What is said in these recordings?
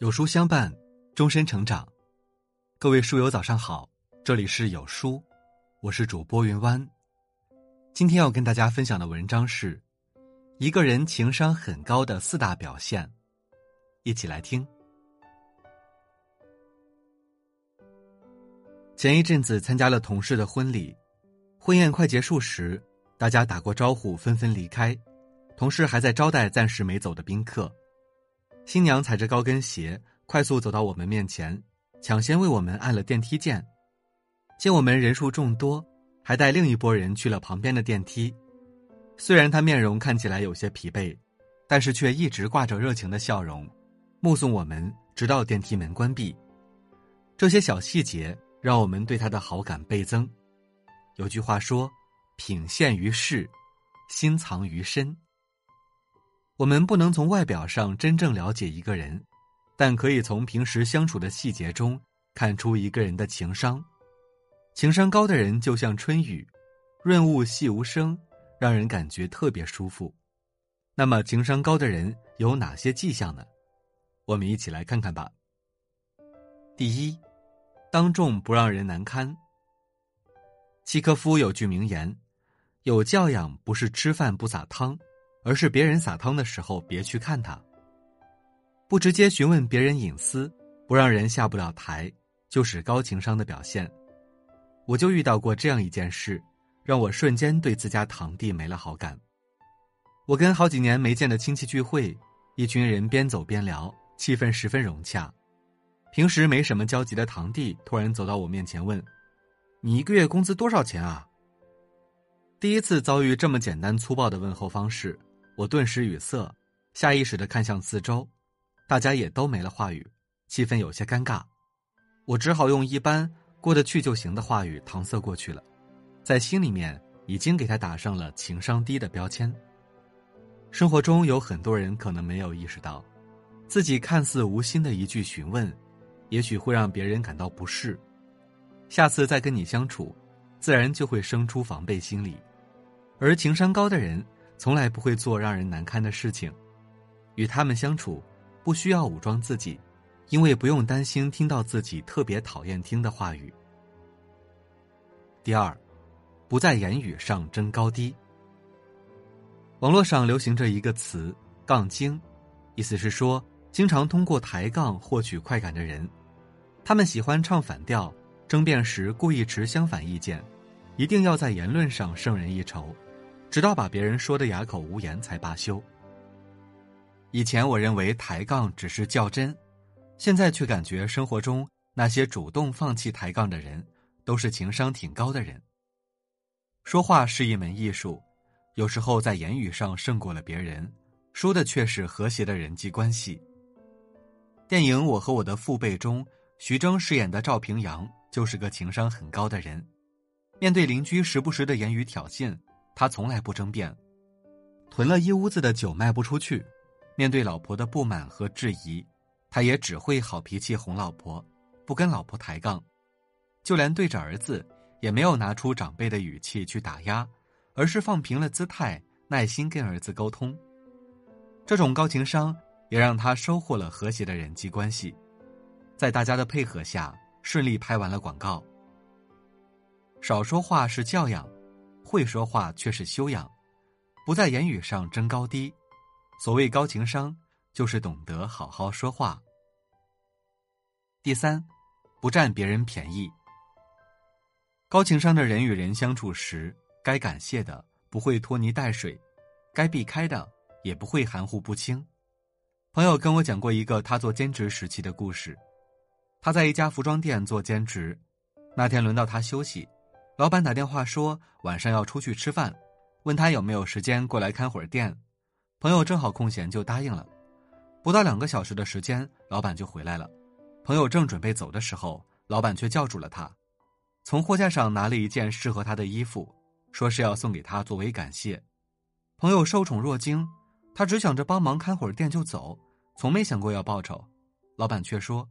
有书相伴，终身成长。各位书友早上好，这里是有书，我是主播云湾。今天要跟大家分享的文章是一个人情商很高的四大表现，一起来听。前一阵子参加了同事的婚礼，婚宴快结束时，大家打过招呼，纷纷离开，同事还在招待暂时没走的宾客。新娘踩着高跟鞋，快速走到我们面前，抢先为我们按了电梯键。见我们人数众多，还带另一拨人去了旁边的电梯。虽然她面容看起来有些疲惫，但是却一直挂着热情的笑容，目送我们直到电梯门关闭。这些小细节让我们对她的好感倍增。有句话说：“品现于世，心藏于身。”我们不能从外表上真正了解一个人，但可以从平时相处的细节中看出一个人的情商。情商高的人就像春雨，润物细无声，让人感觉特别舒服。那么，情商高的人有哪些迹象呢？我们一起来看看吧。第一，当众不让人难堪。契诃夫有句名言：“有教养不是吃饭不撒汤。”而是别人撒汤的时候，别去看他。不直接询问别人隐私，不让人下不了台，就是高情商的表现。我就遇到过这样一件事，让我瞬间对自家堂弟没了好感。我跟好几年没见的亲戚聚会，一群人边走边聊，气氛十分融洽。平时没什么交集的堂弟突然走到我面前问：“你一个月工资多少钱啊？”第一次遭遇这么简单粗暴的问候方式。我顿时语塞，下意识的看向四周，大家也都没了话语，气氛有些尴尬。我只好用一般过得去就行的话语搪塞过去了，在心里面已经给他打上了情商低的标签。生活中有很多人可能没有意识到，自己看似无心的一句询问，也许会让别人感到不适，下次再跟你相处，自然就会生出防备心理。而情商高的人。从来不会做让人难堪的事情，与他们相处，不需要武装自己，因为不用担心听到自己特别讨厌听的话语。第二，不在言语上争高低。网络上流行着一个词“杠精”，意思是说经常通过抬杠获取快感的人，他们喜欢唱反调，争辩时故意持相反意见，一定要在言论上胜人一筹。直到把别人说的哑口无言才罢休。以前我认为抬杠只是较真，现在却感觉生活中那些主动放弃抬杠的人，都是情商挺高的人。说话是一门艺术，有时候在言语上胜过了别人，说的却是和谐的人际关系。电影《我和我的父辈》中，徐峥饰演的赵平阳就是个情商很高的人，面对邻居时不时的言语挑衅。他从来不争辩，囤了一屋子的酒卖不出去，面对老婆的不满和质疑，他也只会好脾气哄老婆，不跟老婆抬杠，就连对着儿子也没有拿出长辈的语气去打压，而是放平了姿态，耐心跟儿子沟通。这种高情商也让他收获了和谐的人际关系，在大家的配合下，顺利拍完了广告。少说话是教养。会说话却是修养，不在言语上争高低。所谓高情商，就是懂得好好说话。第三，不占别人便宜。高情商的人与人相处时，该感谢的不会拖泥带水，该避开的也不会含糊不清。朋友跟我讲过一个他做兼职时期的故事。他在一家服装店做兼职，那天轮到他休息。老板打电话说晚上要出去吃饭，问他有没有时间过来看会儿店。朋友正好空闲，就答应了。不到两个小时的时间，老板就回来了。朋友正准备走的时候，老板却叫住了他，从货架上拿了一件适合他的衣服，说是要送给他作为感谢。朋友受宠若惊，他只想着帮忙看会儿店就走，从没想过要报酬。老板却说：“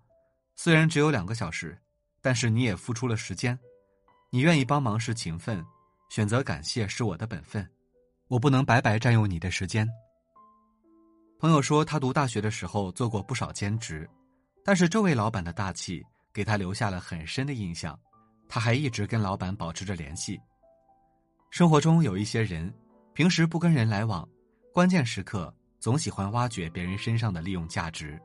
虽然只有两个小时，但是你也付出了时间。”你愿意帮忙是情分，选择感谢是我的本分，我不能白白占用你的时间。朋友说，他读大学的时候做过不少兼职，但是这位老板的大气给他留下了很深的印象，他还一直跟老板保持着联系。生活中有一些人，平时不跟人来往，关键时刻总喜欢挖掘别人身上的利用价值，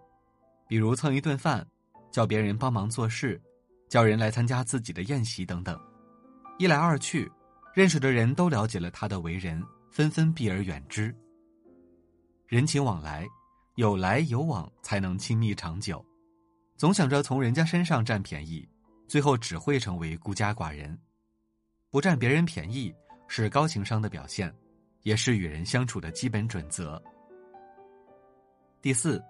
比如蹭一顿饭，叫别人帮忙做事，叫人来参加自己的宴席等等。一来二去，认识的人都了解了他的为人，纷纷避而远之。人情往来，有来有往才能亲密长久。总想着从人家身上占便宜，最后只会成为孤家寡人。不占别人便宜是高情商的表现，也是与人相处的基本准则。第四，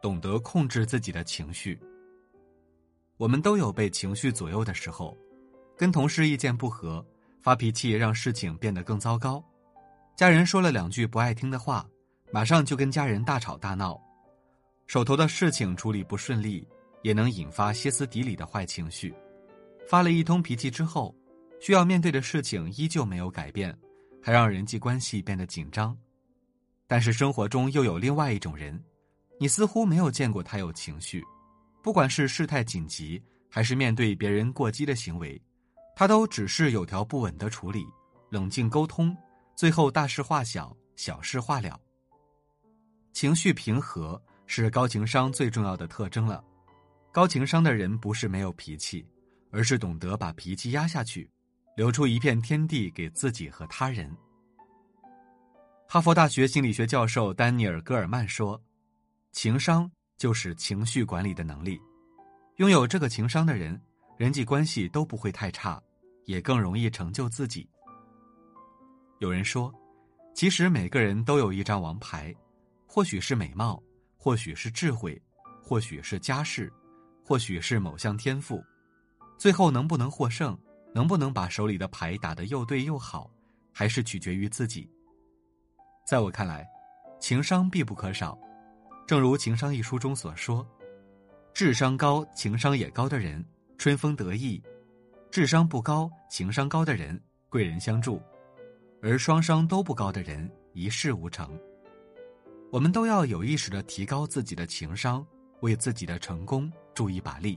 懂得控制自己的情绪。我们都有被情绪左右的时候，跟同事意见不合，发脾气让事情变得更糟糕；家人说了两句不爱听的话，马上就跟家人大吵大闹；手头的事情处理不顺利。也能引发歇斯底里的坏情绪，发了一通脾气之后，需要面对的事情依旧没有改变，还让人际关系变得紧张。但是生活中又有另外一种人，你似乎没有见过他有情绪，不管是事态紧急，还是面对别人过激的行为，他都只是有条不紊的处理，冷静沟通，最后大事化小，小事化了。情绪平和是高情商最重要的特征了。高情商的人不是没有脾气，而是懂得把脾气压下去，留出一片天地给自己和他人。哈佛大学心理学教授丹尼尔·戈尔曼说：“情商就是情绪管理的能力，拥有这个情商的人，人际关系都不会太差，也更容易成就自己。”有人说：“其实每个人都有一张王牌，或许是美貌，或许是智慧，或许是家世。”或许是某项天赋，最后能不能获胜，能不能把手里的牌打得又对又好，还是取决于自己。在我看来，情商必不可少。正如《情商》一书中所说：“智商高、情商也高的人，春风得意；智商不高、情商高的人，贵人相助；而双商都不高的人，一事无成。”我们都要有意识的提高自己的情商。为自己的成功助一把力。